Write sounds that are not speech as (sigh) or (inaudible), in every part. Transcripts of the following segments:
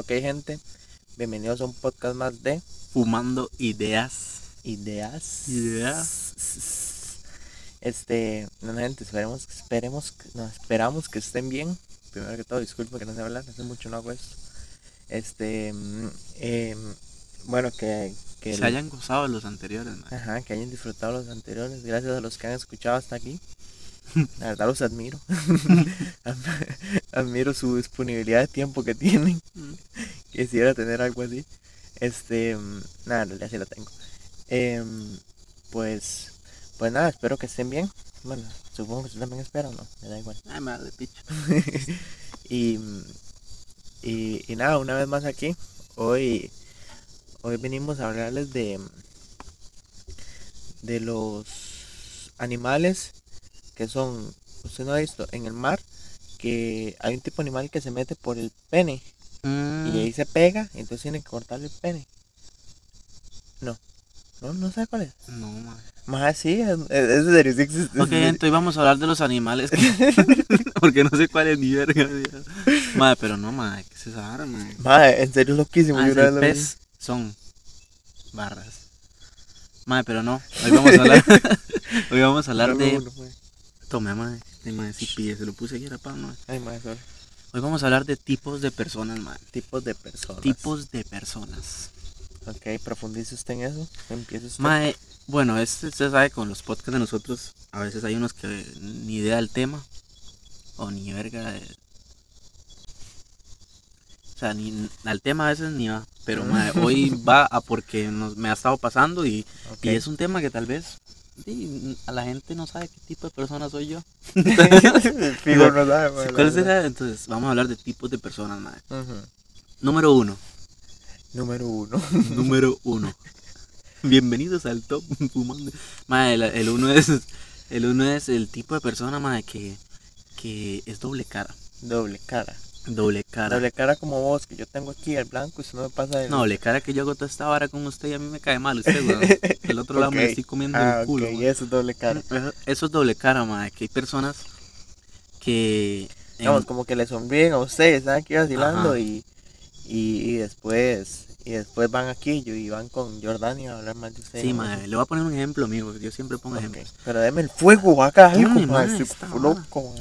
Ok, gente, bienvenidos a un podcast más de Fumando ideas. Ideas. Ideas. Este, no, gente, esperemos, esperemos, no, esperamos que estén bien. Primero que todo, disculpe que no sé hablar, hace mucho no hago esto. Este, mm, em, bueno, que, que Se hayan gozado los anteriores, man. Ajá, que hayan disfrutado los anteriores. Gracias a los que han escuchado hasta aquí. (laughs) La verdad los admiro. (laughs) admiro su disponibilidad de tiempo que tienen. (laughs) Quisiera tener algo así. Este, mm, nada, en realidad sí la tengo. Em, pues, pues nada, espero que estén bien. Bueno, supongo que usted también espera, ¿o ¿no? Me da igual. Ay, madre, picho. y, mm, y, y nada, una vez más aquí. Hoy, hoy venimos a hablarles de, de los animales que son, usted no ha visto, en el mar, que hay un tipo de animal que se mete por el pene y ahí se pega, entonces tienen que cortarle el pene. No, no, no sabe cuál es. No, madre. Más sí, es, es, de serio, sí existe. Ok, entonces vamos a hablar de los animales. que- (laughs) Porque no sé cuál es ni verga. Madre, pero no, madre, ¿qué es esa vara, madre? En serio es loquísimo. Ah, yo el pez son barras. Madre, pero no. Hoy vamos a hablar. (laughs) (laughs) Hoy vamos a hablar Dame de. uno, pues. Tome, madre. De madre, sí pille, se lo puse aquí a la pan, madre. Ay, madre, sorry. Hoy vamos a hablar de tipos de personas, madre. Tipos de personas. Tipos de personas. Ok, profundice usted en eso. Empieza usted. Mae, bueno, este, usted sabe, con los podcasts de nosotros, a veces hay unos que ni idea del tema, o ni verga de... O sea, ni al tema a veces ni va, pero mae, hoy va a porque nos, me ha estado pasando y, y es un tema que tal vez sí, a la gente no sabe qué tipo de persona soy yo. (laughs) Fijo, no sabe, madre, la ¿Cuál verdad. será? Entonces, vamos a hablar de tipos de personas. Ujú. Número uno, Número uno. (laughs) número uno. Bienvenidos al top fumando. Mae, el, el uno es el uno es el tipo de persona mae, que, que es doble cara. Doble cara. Doble cara. Doble cara como vos, que yo tengo aquí el blanco y usted no me pasa el. No, doble cara que yo hago toda esta vara con usted y a mí me cae mal usted, weón. (laughs) El otro lado me estoy comiendo Ah, el culo. ok, mae. eso es doble cara. Eso, eso es doble cara, mae, que hay personas que en- Digamos, como que le sonríen a usted, están aquí vacilando y, y, y después y después van aquí y van con Jordania a hablar mal de usted. Sí, mae, le voy a poner un ejemplo, amigo, yo siempre pongo Ok, ejemplos. Pero deme el fuego acá, algo, esta loco.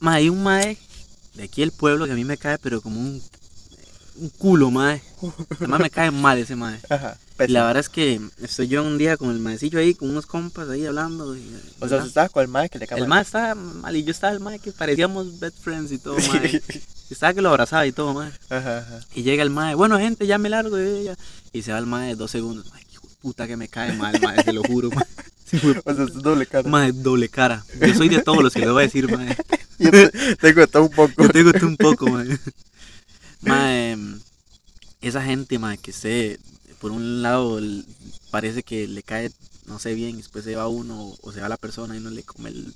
Mae, hay un mae de aquí el pueblo que a mí me cae, pero como un, un culo, mae. Además me cae mal ese mae. (laughs) Ajá, Y la verdad es que estoy yo un día con el maecillo ahí, con unos compas ahí hablando. y- O sea, estaba con el mae que le el cambia. mae estaba mal y yo estaba el mae que parecíamos best friends y todo, mae. (laughs) Estaba que lo abrazaba y todo, mae. Ajá, ajá. Y llega el mae, bueno gente, ya me largo de ella. Y se va el mae dos segundos. Hijo de puta que me cae mal, mae, te lo juro, (laughs) mae. Sí, O sea, es doble cara. Mae, doble cara. Yo soy de todos los que le voy a decir, mae. (laughs) Yo te- tengo de todo un poco. Yo te gusté un poco, mae. Mae, esa gente, mae, que se, por un lado, parece que le cae, no sé bien, después se va uno o se va la persona y no le come el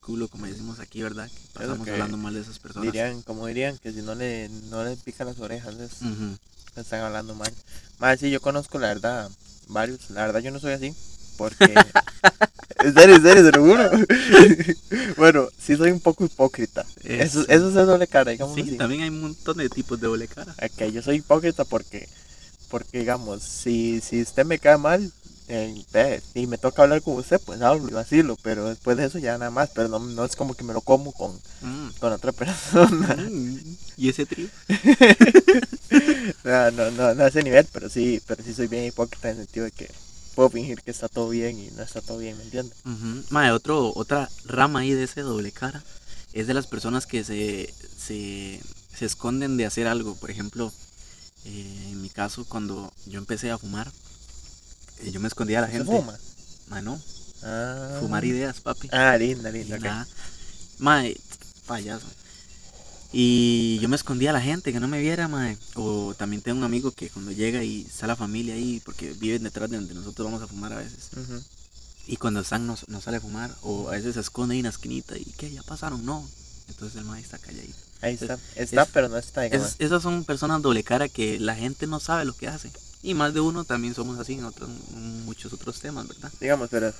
culo, como decimos aquí, ¿verdad? Que pasamos que hablando mal de esas personas. Dirían, como dirían, que si no le, no le pican las orejas, les, Ujú. le están hablando mal. Más sí, yo conozco, la verdad, varios. La verdad, yo no soy así. Porque. (laughs) en serio, en serio, se lo juro. (laughs) bueno, sí soy un poco hipócrita. Eso, Eso. es de doble cara, digamos Sí, así. también hay un montón de tipos de doble cara. Ok, yo soy hipócrita porque, porque digamos, si, si usted me cae mal eh, y me toca hablar con usted, pues hablo y vacilo, pero después de eso ya nada más, pero no, no es como que me lo como con, Mm. con otra (laughs) persona. Mm. ¿Y ese trío? no, no, no, no a ese nivel, pero sí, pero sí soy bien hipócrita en el sentido de que puedo fingir que está todo bien y no está todo bien, ¿me entiendes? Ujú. Mae, otro, otra rama ahí de ese doble cara es de las personas que se, se, se esconden de hacer algo. Por ejemplo, eh, en mi caso, cuando yo empecé a fumar, eh, yo me escondía a la ¿Se gente. fuma? Mae, no, Ah. fumar ideas, papi. Ah, linda, linda. ok. nada. Mae, payaso. Y yo me escondía a la gente que no me viera, mae. O también tengo un amigo que cuando llega y está la familia ahí, porque viven detrás de donde nosotros vamos a fumar a veces. Y cuando están no, no sale a fumar, o a veces se esconde ahí en la esquinita y ¿qué? ¿Ya pasaron? No. Entonces el mae está calladito. Ahí está, está, es- pero no está. Es- esas son personas doble cara que la gente no sabe lo que hacen. Y más de uno también somos así en otros, en muchos otros temas, ¿verdad? digamos, pero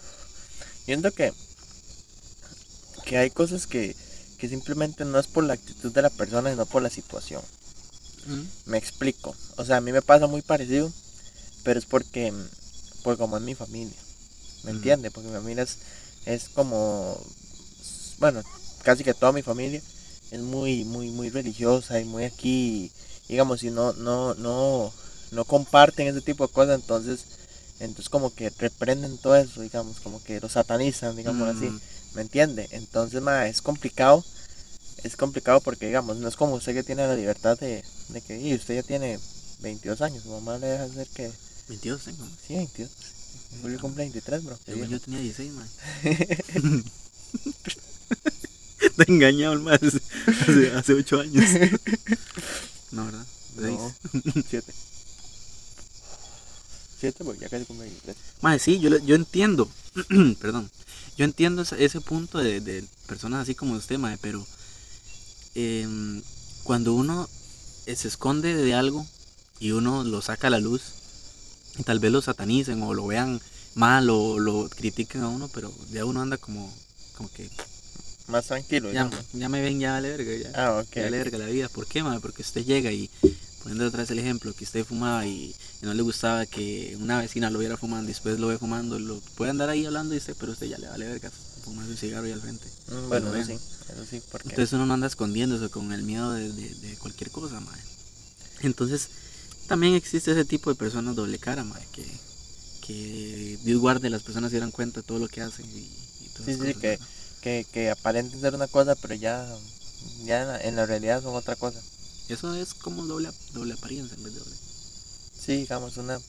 siento que que hay cosas que, que simplemente no es por la actitud de la persona, sino por la situación. Me explico. O sea, a mí me pasa muy parecido, pero es porque, porque como es mi familia. ¿Me entiende? Porque mi familia es, es como, bueno, casi que toda mi familia es muy, muy, muy religiosa y muy aquí, digamos, si no, no, no, no comparten ese tipo de cosas, entonces, entonces como que reprenden todo eso, digamos, como que lo satanizan, digamos así, mm. ¿me entiende? Entonces, ma, es complicado, es complicado porque, digamos, no es como usted que tiene la libertad de, de que, y usted ya tiene 22 años, su mamá le deja hacer que... 22 tengo. Sí, 22. Julio cumple 23, bro. Yo, tenía 16, man. (laughs) Te he engañado el más hace, hace 8 años. (laughs) No, ¿verdad? No, 7. 7 porque ya casi cumple 23. Madre, sí, yo, yo entiendo. (clears throat) Perdón. Yo entiendo ese, ese punto de, de, personas así como usted, madre, pero eh, cuando uno se esconde de algo y uno lo saca a la luz, y tal vez lo satanicen o lo vean mal o lo critiquen a uno, pero ya uno anda como, como que... Más tranquilo. Ya, ya me ven, ya vale verga, ya. Ah, ok. Ya vale verga la vida. ¿Por qué, madre? Porque usted llega y, poniendo vez el ejemplo, que usted fumaba y, no le gustaba que una vecina lo viera fumando y después lo ve fumando, lo puede andar ahí hablando y dice, pero usted ya le vale verga fumar su cigarro ahí al frente. Mm, bueno, sí, eso sí, porque... Entonces uno no anda escondiéndose con el miedo de, de, cualquier cosa, madre. Entonces, también existe ese tipo de personas doble cara, madre, que, que Dios guarde las personas se dieran cuenta de todo lo que hacen y, y Sí, sí, que, que, que, aparenten ser una cosa, pero ya, ya en la, realidad son otra cosa. Eso es como doble, doble apariencia en vez de doble. Sí, digamos, una,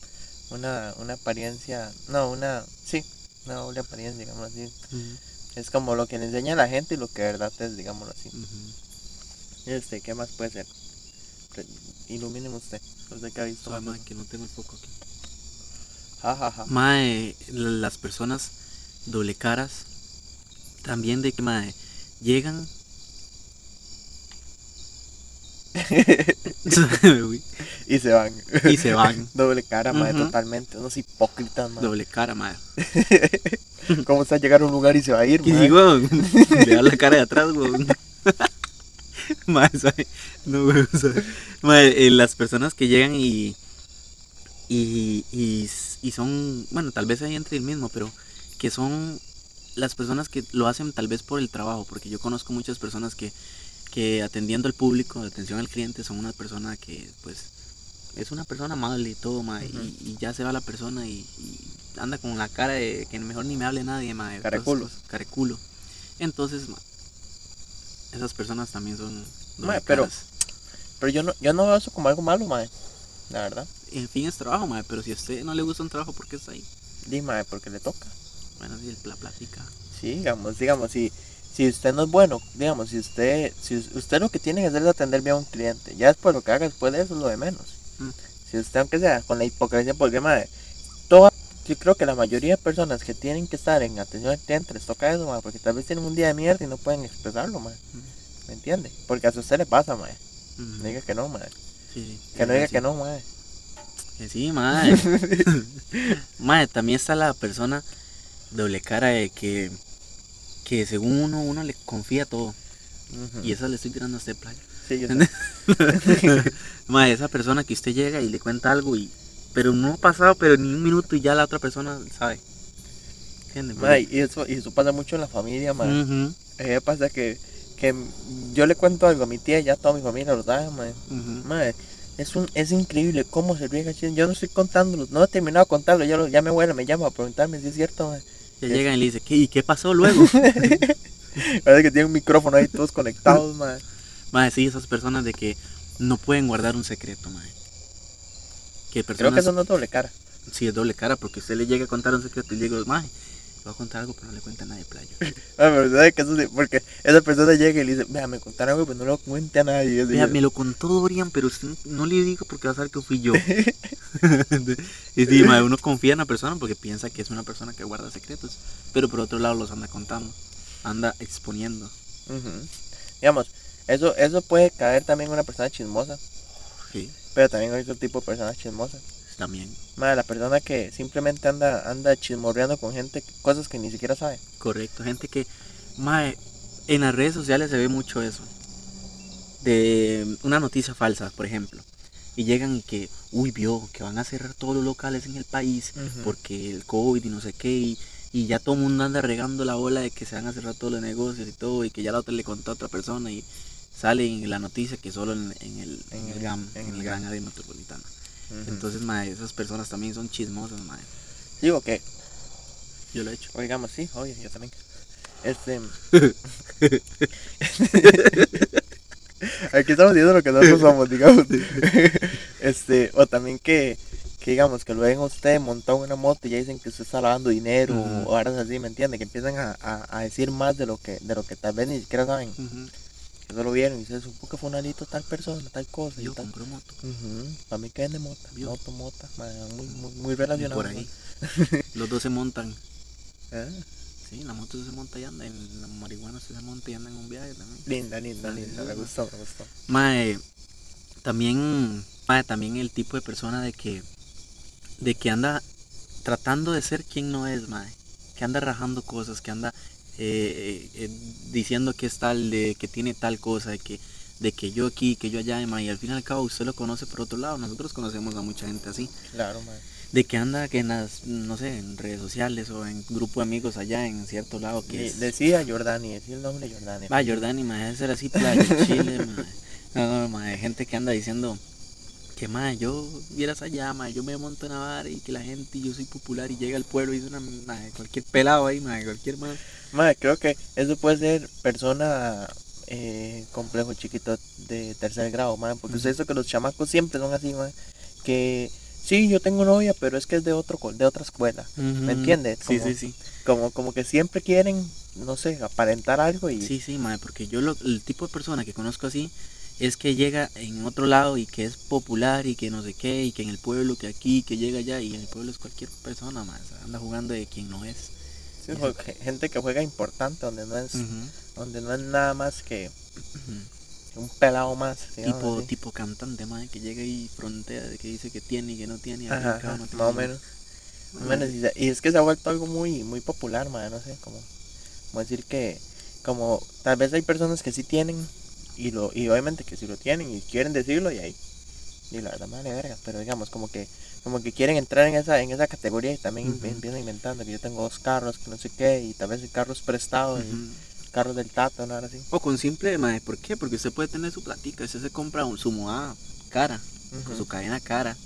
una, una apariencia, no, una, sí, una doble apariencia, digamos así. Es como lo que le enseña a la gente y lo que de verdad es, digámoslo así. Este, ¿qué más puede ser? Ilumíneme usted, usted que ha visto. que no tengo el foco aquí. Ja, Mae, las personas doble caras, también de que, mae, llegan y se van. Y se van. (laughs) Doble cara, mae, totalmente. Unos hipócritas. Doble cara, mae. (laughs) ¿Cómo está a llegar a un lugar y se va a ir, mae? Y, weón, (laughs) le da la cara de atrás, weón. mae, no, weón, mae, eh, las personas que llegan y, y, y, y son, bueno, tal vez ahí entre el mismo, pero que son las personas que lo hacen tal vez por el trabajo, porque yo conozco muchas personas que que atendiendo al público, atención al cliente, son una persona que pues es una persona amable y todo, ma, y, ya se va la persona y, anda con la cara de que mejor ni me hable nadie, ma, careculo. careculo. Entonces, ma, esas personas también son ma, pero pero yo no yo no veo eso como algo malo, ma, la verdad. En fin es trabajo, ma, pero si a usted no le gusta un trabajo, ¿por qué está ahí? Dime, porque le toca. Bueno, si la platica. Sí, digamos, digamos, si si usted no es bueno, digamos, si usted, si usted lo que tiene que hacer es atender bien a un cliente, ya después lo que haga después de eso es lo de menos. Mm. Si usted, aunque sea con la hipocresía, porque madre, toda, yo creo que la mayoría de personas que tienen que estar en atención al cliente les toca eso, madre, porque tal vez tienen un día de mierda y no pueden expresarlo, madre. Mm. ¿Me entiende? Porque a usted le pasa, madre. Mm. Diga que no, madre. que no diga que no, madre. Que sí, madre. (laughs) (laughs) madre, también está la persona doble cara de que que según uno, uno le confía todo. Y esa le estoy tirando a este playa. Sí, yo (laughs) esa persona que usted llega y le cuenta algo y pero no ha pasado pero ni un minuto y ya la otra persona sabe. y eso y eso pasa mucho en la familia, ma. pasa que que yo le cuento algo a mi tía y ya toda mi familia lo sabe, ma. es un es increíble cómo se riega Yo no estoy contándolo, no he terminado de contarlo, ya, ya mi abuela me llama a preguntarme si es cierto, ya llegan y le dicen, ¿qué, ¿y qué pasó luego? (laughs) Parece que tiene un micrófono ahí todos conectados, (laughs) madre. Madre, sí, esas personas de que no pueden guardar un secreto, madre. Que personas... Creo que eso no es doble cara. Sí, es doble cara, porque usted le llega a contar un secreto y le digo, madre, voy a contar algo, pero no le cuenta a nadie, playo. (laughs) ah, pero ¿sabe que eso sí? Porque esa persona llega y le dice, vea, me contaron algo, pero no lo cuente a nadie. Vea, me lo contó Dorian, pero usted no le digo porque va a saber que fui yo. (laughs) (laughs) y sí, madre, uno confía en la persona porque piensa que es una persona que guarda secretos, pero por otro lado los anda contando, anda exponiendo. Digamos, eso, eso puede caer también en una persona chismosa. Sí. Pero también hay otro tipo de personas chismosas también. Madre, la persona que simplemente anda anda chismorreando con gente, cosas que ni siquiera sabe. Correcto, gente que, madre, en las redes sociales se ve mucho eso. de una noticia falsa, por ejemplo. Y llegan y que, uy, vio que van a cerrar todos los locales en el país porque el COVID y no sé qué. Y, y ya todo el mundo anda regando la bola de que se van a cerrar todos los negocios y todo. Y que ya la otra le contó a otra persona y sale en la noticia que solo en, en el, en, En el el- GAM, en el el GAM. gran área metropolitana. Entonces, mae, esas personas también son chismosas, mae. Digo que, Yo lo he hecho. oigamos, sí, oye, yo también. Este. (laughs) Aquí estamos diciendo lo que nosotros somos, digamos. (laughs) Este, o también que, que digamos, que lo ven a usted montado en una moto y ya dicen que usted está lavando dinero Ujú. o horas así, ¿me entiende? Que empiezan a, a, a decir más de lo que de lo que tal vez ni siquiera saben. Que solo vieron y se supo que fue un tal persona, tal cosa y Yo tal. compro moto. Para mí que es de mota, Vio. moto, mota, muy, muy, muy Y relacionado. por ahí. Los dos se montan. (laughs) Ah, Sí, la moto se monta y anda. En la marihuana se monta y anda en un viaje también. linda, linda, Ah, linda, me gustó, me gustó. Mae, también, mae, también el tipo de persona de que, de que anda tratando de ser quien no es, mae. Que anda rajando cosas, que anda eh, eh, eh, diciendo que es tal, de que tiene tal cosa, de que, de que yo aquí, que yo allá. Y al fin y al cabo usted lo conoce por otro lado. Nosotros conocemos a mucha gente así. Claro, madre. De que anda que en las, no sé, en redes sociales o en grupo de amigos allá en cierto lado que es... Decía Jordani, decía el nombre Jordani. Va, Jordani, mae, debe ser así playa, (laughs) Chile. No, no, gente que anda diciendo que, mae, yo vieras allá, mae, yo me monto en la vara y que la gente, yo soy popular y llega al pueblo y es una, mae, cualquier pelado ahí, cualquier mae. Madre, creo que eso puede ser persona eh, complejo chiquito de tercer grado, madre, porque usted dice que los chamacos siempre son así, madre, que sí, yo tengo novia, pero es que es de otro de otra escuela. ¿Me entiendes? Sí, Como- sí, sí. Como, como que siempre quieren, no sé, aparentar algo y Sí, sí, mae, porque yo lo, el tipo de persona que conozco así es que llega en otro lado y que es popular y que no sé qué, y que en el pueblo, que aquí, que llega allá, y en el pueblo es cualquier persona, sea, anda jugando de quien no es. Sí, gente que juega importante donde no es, donde no es nada más que un pelado más. tipo así. tipo cantante mae, que llega y frontea de que dice que tiene y que no tiene y Ajá, ajá, no tiene más o menos. Más o menos, y, es que se ha vuelto algo muy muy popular, madre, no sé, como, como decir que, como, tal vez hay personas que sí tienen, y lo y obviamente que sí lo tienen y quieren decirlo y ahí, y la verdad me vale verga, pero digamos, como que, como que quieren entrar en esa, en esa categoría y también Ujú. empiezan inventando que yo tengo dos carros, que no sé qué, y tal vez el carro es prestado, y carros del tato, nada así. o con simple mae, ¿por qué? porque usted puede tener su platica usted se compra un, su moda cara con su cadena cara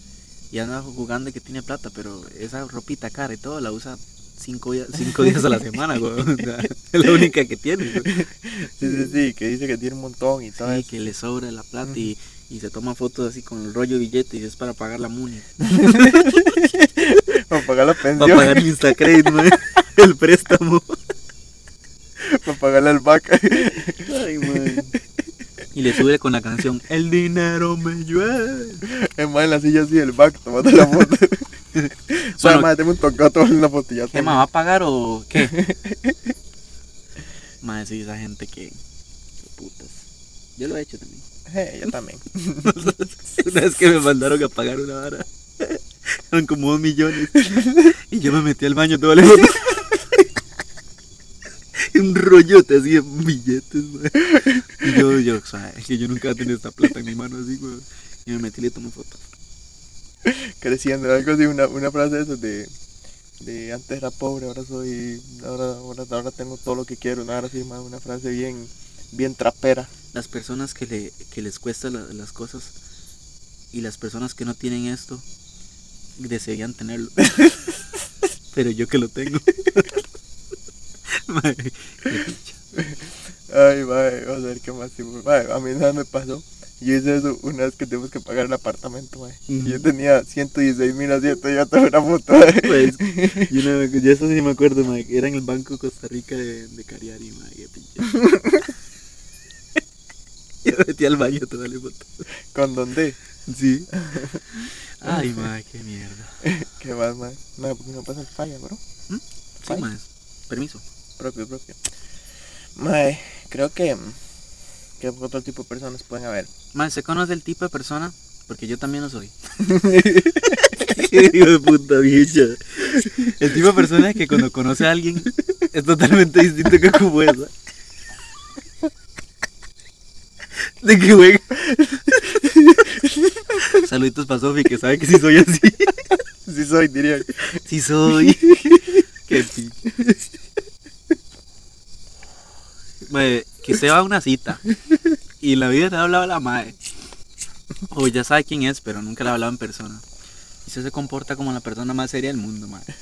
y anda jugando que tiene plata pero esa ropita cara y todo la usa cinco días cinco días a la semana güey. O sea, (laughs) es la única que tiene güey. Sí, sí, sí, que dice que tiene un montón y todo sí, eso. que le sobra la plata y, y se toma fotos así con el rollo de billete y es para pagar la muni (laughs) Para pagar la pensión, para pagar el Instacredit (laughs) el préstamo para pagarle al vaca. Ay, mae. Y le sube con la canción El dinero me llueve. Es más en la silla así del back tomando la foto. Suave, (laughs) Bueno, madre, tengo un una foto y ya ¿Qué más va a pagar o qué? Más sí, esa gente que. que putas. Yo lo he hecho también. Eh, yo también. (laughs) Una vez que me mandaron a pagar una vara. (laughs) Eran como dos millones. Y yo me metí al baño todo el (laughs) foto. Un rollote así de billetes. Y yo, yo, o sea, es que yo nunca he tenido esta plata en mi mano así, güey. Y me metí y le tomé foto. Creciendo, algo así, una, una frase de esas de, de antes era pobre, ahora soy, ahora, ahora, ahora tengo todo lo que quiero, una, ahora sí, más una frase bien, bien trapera. Las personas que, le, que les cuesta la- las cosas y las personas que no tienen esto desearían tenerlo. (laughs) Pero yo que lo tengo. (laughs) Qué. Ay, madre, vamos a ver qué más. madre, a mí nada me pasó. Yo hice eso una vez que tuvimos que pagar el apartamento, madre. Yo tenía 116 mil asientos y yo tengo una foto, madre. Pues, y una vez- yo eso sí me acuerdo, mae, que era en el Banco Costa Rica de, de Cariari, qué. (laughs) (laughs) Yo me metí al baño toda la foto. ¿Con dónde? Sí. (laughs) Ay, mae, qué mierda. (laughs) ¿Qué más, madre? No, porque no pasa el falla, bro. Sí, Ay. mae. Permiso. Propio, propio. Mae, creo que. ¿Qué otro tipo de personas pueden haber? Mae, ¿se conoce el tipo de persona? Porque yo también lo soy. Hijo de puta bicha. El tipo de persona que cuando conoce a alguien es totalmente distinto que como esa. (laughs) De que juega. Saluditos para Sofi, que sabe que sí soy así. Sí soy, diría. Sí soy. Qué pinche. Mae, que se va a una cita y en la vida te ha hablado la madre. O ya sabe quién es, pero nunca le ha hablado en persona. Y se se comporta como la persona más seria del mundo, madre.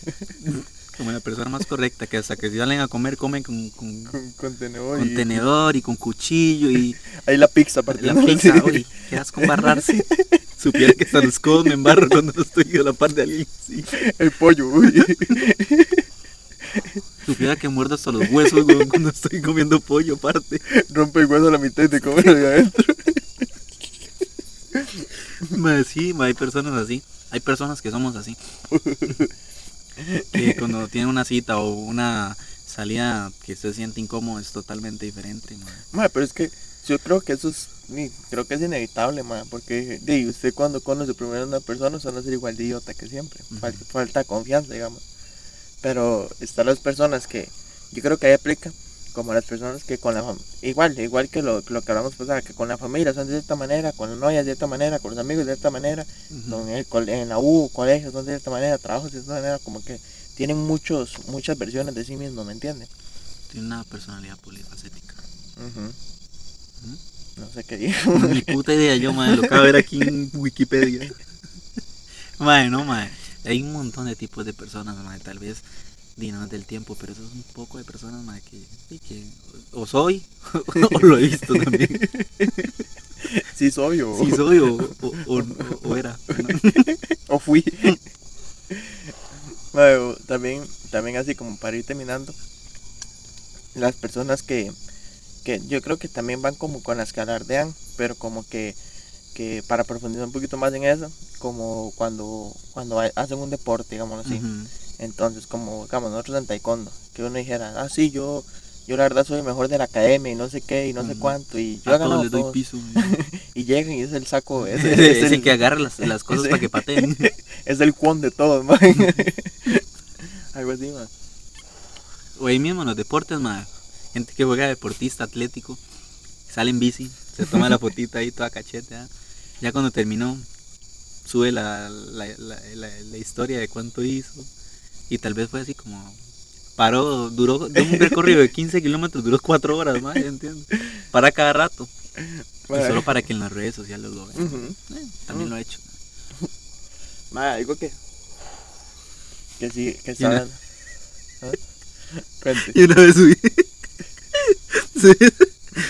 Como la persona más correcta, que hasta que si salen a comer, comen con, con, (laughs) Con, con tenedor. con y- tenedor y con cuchillo y (laughs) Ahí la pizza, aparte. la pizza, Sí. uy, quedas con barrarse. (laughs) Supiera que hasta los codos me embarro cuando estoy a la par de alguien. Sí. El pollo, uy. Supiera que muerdo hasta los huesos weón, cuando estoy comiendo pollo aparte. Rompe el hueso a la mitad y te come lo de adentro. Sí, hay personas así. Hay personas que somos así. (laughs) Que cuando tienen una cita o una salida que se siente incómodo es totalmente diferente. ma. Ma, pero es que yo creo que eso es, creo que es inevitable, ma, porque di, usted cuando conoce primero a una persona suele ser igual de idiota que siempre, falta confianza, digamos. Pero están las personas que, yo creo que ahí aplica, como las personas que con la igual, igual que lo, lo que hablamos pasada, que con la familia son de cierta manera, con la novia de cierta manera, con los amigos de cierta manera, Ujú. en, el cole- en la U, colegio son de cierta manera, trabajos de cierta manera, como que tienen muchos, muchas versiones de sí mismos, ¿me entiende? Tiene una personalidad polifacética. Ujú. No sé qué dijo. Ni puta idea yo, madre. Lo acabo de ver aquí en Wikipedia. (laughs) Madre, no, madre. Hay un montón de tipos de personas, madre. Tal vez dinos del tiempo, pero eso es un poco de personas, madre, que, que o soy (laughs) o lo he visto también. (laughs) Sí soy o, Sí soy o, o, o- o era. ¿no? (laughs) o fui. Mae, o también, también así como para ir terminando, las personas que, que yo creo que también van como con las que alardean, pero como que, que para profundizar un poquito más en eso, como cuando, cuando ha- hacen un deporte, digamos así. Entonces, como digamos nosotros en taekwondo, que uno dijera, ah, sí, yo, yo la verdad soy el mejor de la academia y no sé qué y no sé cuánto, y yo A ganado todos les doy todos". piso. (laughs) y llegan y es el saco, (laughs) es, Es, es el el, que agarra las, las cosas (laughs) para que pateen. es el cuon de todos, man. Algo así, man. O ahí mismo en los deportes, madre. Gente que juega deportista atlético, sale en bici, se toma la fotita ahí toda cachete. ¿ah? Ya cuando terminó, sube la, la, la, historia de cuánto hizo. Y tal vez fue así como. Paró, duró de un recorrido de 15 kilómetros, duró 4 horas más, ¿entiendes? Para cada rato. Y solo para que en las redes sociales lo vean. Eh, también lo he hecho. (laughs) Mae, algo que. Que sí, que Y una-. ¿Ah? (laughs) Y una vez subí. (laughs) Sí,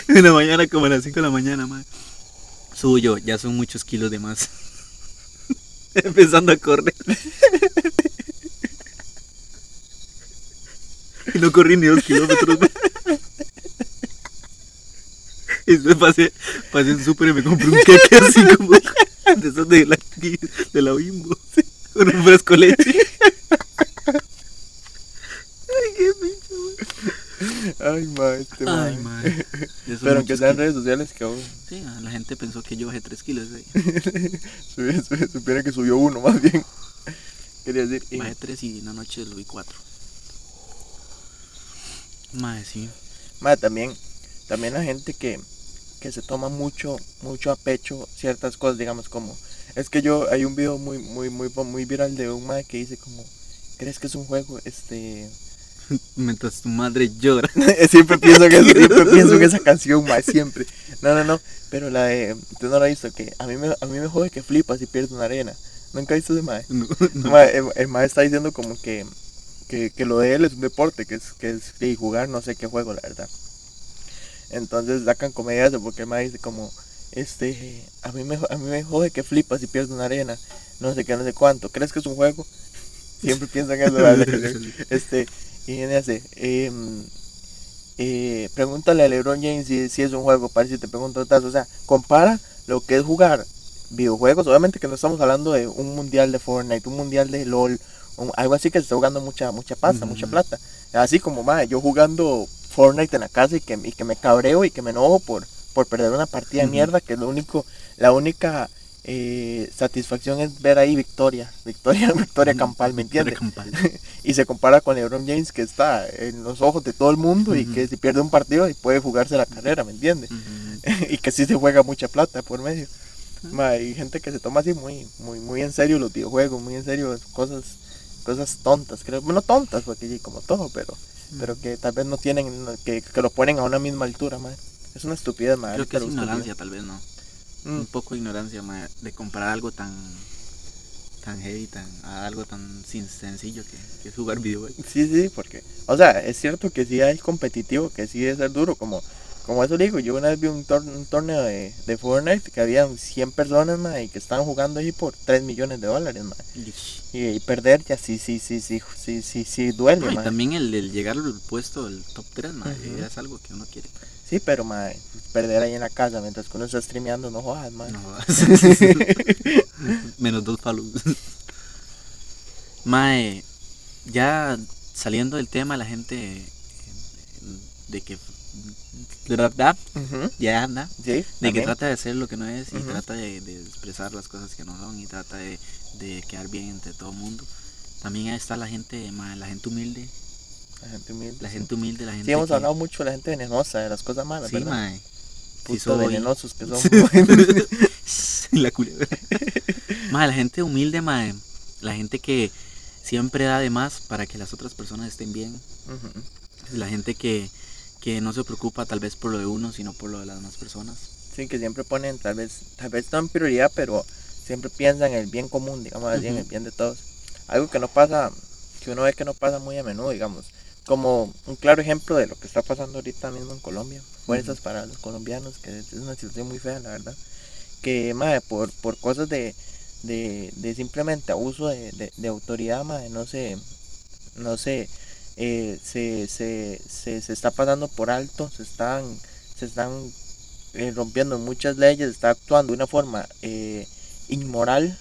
en la mañana, como a las 5 de la mañana, madre. Subo yo, ya son muchos kilos de más. (laughs) Empezando a correr. Y no corrí ni dos kilómetros. Y después pasé, pasé un súper y me compré un queque así como de esos de la, de la bimbo. Con un fresco leche. Ay, qué pinche. Ay, mae, este Ay, son Pero aunque sean redes sociales, aún Sí, gente pensó que yo bajé 3 kilos. eh. (laughs) subi- supiera que subió uno, más bien. Quería decir. y- Bajé 3 y en la noche lo vi 4. Madre, sí. Mae, también, también la gente que, que se toma mucho, mucho a pecho ciertas cosas, digamos, como. Es que yo, hay un video muy, muy, muy, muy viral de un mae que dice como. ¿Crees que es un juego? Este. (laughs) Mientras tu madre llora. (laughs) siempre pienso en eso, siempre pienso en esa canción, mae, siempre. No, no, no. Pero la de. Usted no la visto, que a mí me, a mí me jode que flipas y pierdes una arena. ¿Nunca visto ese mae? (laughs) No, no. Mae, el, el mae está diciendo como que, que, que lo de él es un deporte, que es, que es y jugar no sé qué juego, la verdad. Entonces sacan comedia de eso porque el mae dice como, este, a mí me, a mí me jode que flipas y pierdes una arena, no sé qué, no sé cuánto, ¿crees que es un juego? Siempre piensan eso, la (laughs) verdad. Este, y viene em, eh, pregúntale a LeBron James si, si es un juego, para si te pregunto otras, o sea, compara lo que es jugar videojuegos, obviamente que no estamos hablando de un mundial de Fortnite, un mundial de LOL, un- algo así que se está jugando mucha mucha pasta, mucha plata. Así como, madre, yo jugando Fortnite en la casa y que, y que me cabreo y que me enojo por, por perder una partida de mierda, que es lo único, la única eh, satisfacción es ver ahí victoria, victoria, (laughs) victoria campal, ¿me entiendes? Campal. (laughs) Y se compara con LeBron James que está en los ojos de todo el mundo y que si pierde un partido y puede jugarse la carrera, ¿me entiendes? (laughs) Y que sí se juega mucha plata por medio. Ma, hay gente que se toma así muy, muy, muy en serio los videojuegos, muy en serio cosas, cosas tontas, creo, no tontas, porque como todo, pero, pero que tal vez no tienen, que, que lo ponen a una misma altura, ma. Es una estupidez, ma. Creo que es ignorancia, tal vez, ¿no? Mm. Un poco de ignorancia, ma, de comparar algo tan tan heavy, tan, a algo tan sin, sencillo que, que es jugar videojuegos. (laughs) Sí, sí, porque, o sea, es cierto que sí hay competitivo, que sí debe ser duro, como, como eso digo, yo una vez vi un, tor- un torneo de, de Fortnite que habían 100 personas, ma, y que estaban jugando ahí por 3 millones de dólares, ma. Y, y perder ya sí, sí, sí, sí, sí, sí, sí duele, No, y también el, el llegar al puesto del top 3, ma, Ujú. ya es algo que uno quiere. Sí, pero, ma, perder ahí en la casa mientras que uno está streameando, no jodas, ma. No jodas. (laughs) Menos dos palos. Mae, ya saliendo del tema, la gente eh, de que ¿verdad? Ujú, ya anda Sí, de que trata de hacer lo que no es y trata de, de expresar las cosas que no son y trata de, de quedar bien entre todo el mundo. También ahí está la gente, mae, la gente humilde, La gente humilde. la gente humilde, la gente Sí, hemos que- hablado mucho de la gente venenosa, de las cosas malas, Sí, ¿verdad? mae. Sí Putos venenosos que son. (laughs) la culebra. (laughs) Mae, la gente humilde, mae. La gente que siempre da de más para que las otras personas estén bien. Ujú. La gente que, que no se preocupa tal vez por lo de uno, sino por lo de las demás personas. Sí, que siempre ponen, tal vez, tal vez no en prioridad, pero siempre piensan en el bien común, digamos así, en el bien de todos. Algo que no pasa, que uno ve que no pasa muy a menudo, digamos. Como un claro ejemplo de lo que está pasando ahorita mismo en Colombia. Fuerzas para los colombianos, que es una situación muy fea, la verdad. Que, madre, por, por cosas de, de, de simplemente abuso de, de, de autoridad, madre, no se, no sé, eh, se, se, se, se está pasando por alto, se están, se están eh, rompiendo muchas leyes, está actuando de una forma eh, inmoral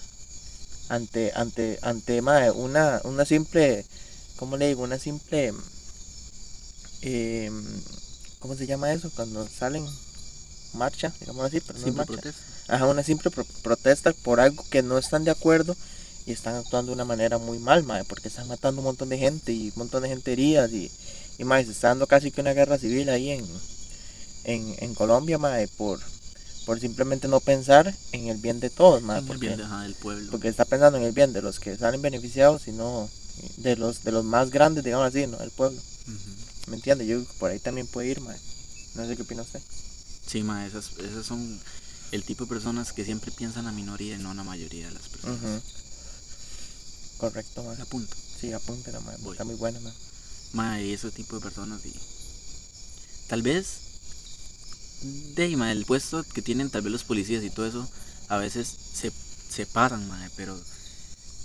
ante, ante, ante mae, una, una simple, ¿cómo le digo? Una simple, eh, ¿cómo se llama eso? Cuando salen marcha, digamos así, pero no es Simple marcha. protesta. Ajá, una simple pro- protesta por algo que no están de acuerdo y están actuando de una manera muy mal, mae, porque están matando un montón de gente y un montón de gente heridas y, y mae, se está dando casi que una guerra civil ahí en, en, en Colombia, mae, por, por simplemente no pensar en el bien de todos, mae, En el porque, bien de- ajá, del pueblo. porque está pensando en el bien de los que salen beneficiados y no de los de los más grandes, digamos así, no del pueblo. ¿Me entiende? Yo por ahí también puede ir, mae. No sé qué opina usted. Sí, ma, esas, esas son el tipo de personas que siempre piensan la minoría y no la mayoría de las personas. Correcto, mae. A punto. Sí, apúntela, mae. Voy. Está muy buena, mae. Ma, y ese tipo de personas y tal vez de ahí, ma, el puesto que tienen tal vez los policías y todo eso a veces se separan, ma, pero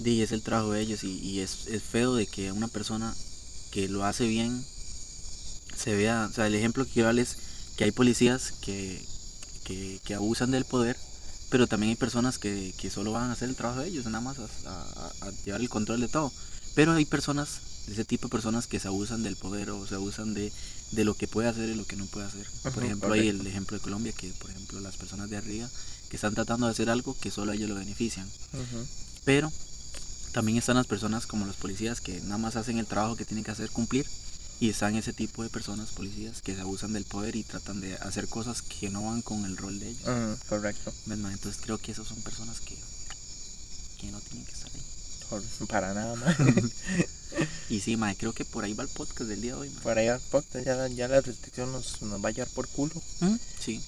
ahí es el trabajo de ellos y, y es, es feo de que una persona que lo hace bien se vea, o sea, el ejemplo que quiero darles es que hay policías que, que, que abusan del poder, pero también hay personas que, que solo van a hacer el trabajo de ellos, nada más a, a- a llevar el control de todo. Pero hay personas, ese tipo de personas que se abusan del poder o se abusan de, de lo que puede hacer y lo que no puede hacer. Por ejemplo, hay el ejemplo de Colombia, que por ejemplo las personas de arriba que están tratando de hacer algo que solo a ellos lo benefician. Pero también están las personas como los policías que nada más hacen el trabajo que tienen que hacer cumplir. Y están ese tipo de personas, policías, que se abusan del poder y tratan de hacer cosas que no van con el rol de ellos. Correcto. Entonces creo que esas son personas que, que no tienen que estar ahí. Por- (laughs) para nada, mae. (laughs) Y sí, ma, creo que por ahí va el podcast del día de hoy. ma. por allá, podcast, ya, ya la restricción nos, nos va a llevar por culo. ¿Mm? Sí,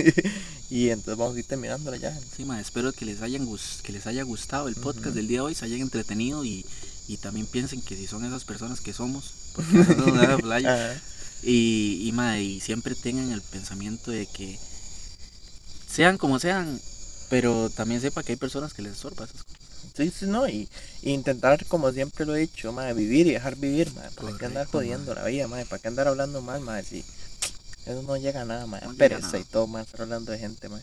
(laughs) y entonces vamos a ir terminándola ya. sí, ma, espero que les, hayan que les haya gustado el podcast del día de hoy, se hayan entretenido y, y también piensen que si son esas personas que somos, porque (laughs) nos da playa. Y, y, ma, y siempre tengan el pensamiento de que sean como sean, pero también sepa que hay personas que les estorba esas cosas. Sí, sí, no, y, y intentar, como siempre lo he dicho, mae, vivir y dejar vivir, mae. ¿Para qué andar Correcto, jodiendo la vida, mae? ¿Para qué andar hablando mal, mae? Si eso no llega a nada. No a Pereza y todo, mae, estar hablando de gente, mae.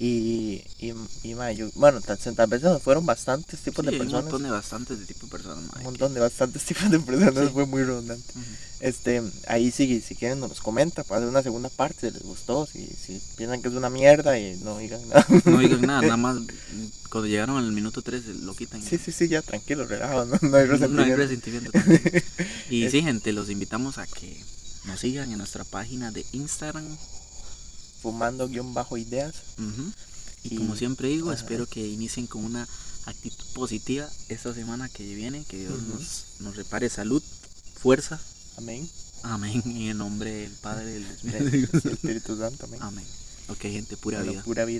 Y, y, y yo, bueno, tal, vez fueron bastantes tipos Sí, de hay un personas. montón de bastantes de tipo de personas, Un que- montón de bastantes (laughs) tipos de personas, Sí. fue muy redundante. Este, ahí sí, si quieren nos comenta, para hacer una segunda parte, si les gustó, si, si piensan que es una mierda y no digan nada. No digan nada, (laughs) nada más mm, cuando llegaron al minuto 3 lo quitan. Sí, sí, sí, ya tranquilo, relajado, no, no hay No hay resentimiento. resentimiento. (laughs) Y sí, gente, los invitamos a que nos sigan en nuestra página de Instagram. Fumando guion bajo ideas. Y, como siempre digo, espero que inicien con una actitud positiva esta semana que viene, que Dios nos, nos repare salud, fuerza. Amén. Amén. En el nombre del Padre, del (laughs) Espíritu, Santo. Amén. Amén. Ok, gente, pura vida. Pura vida.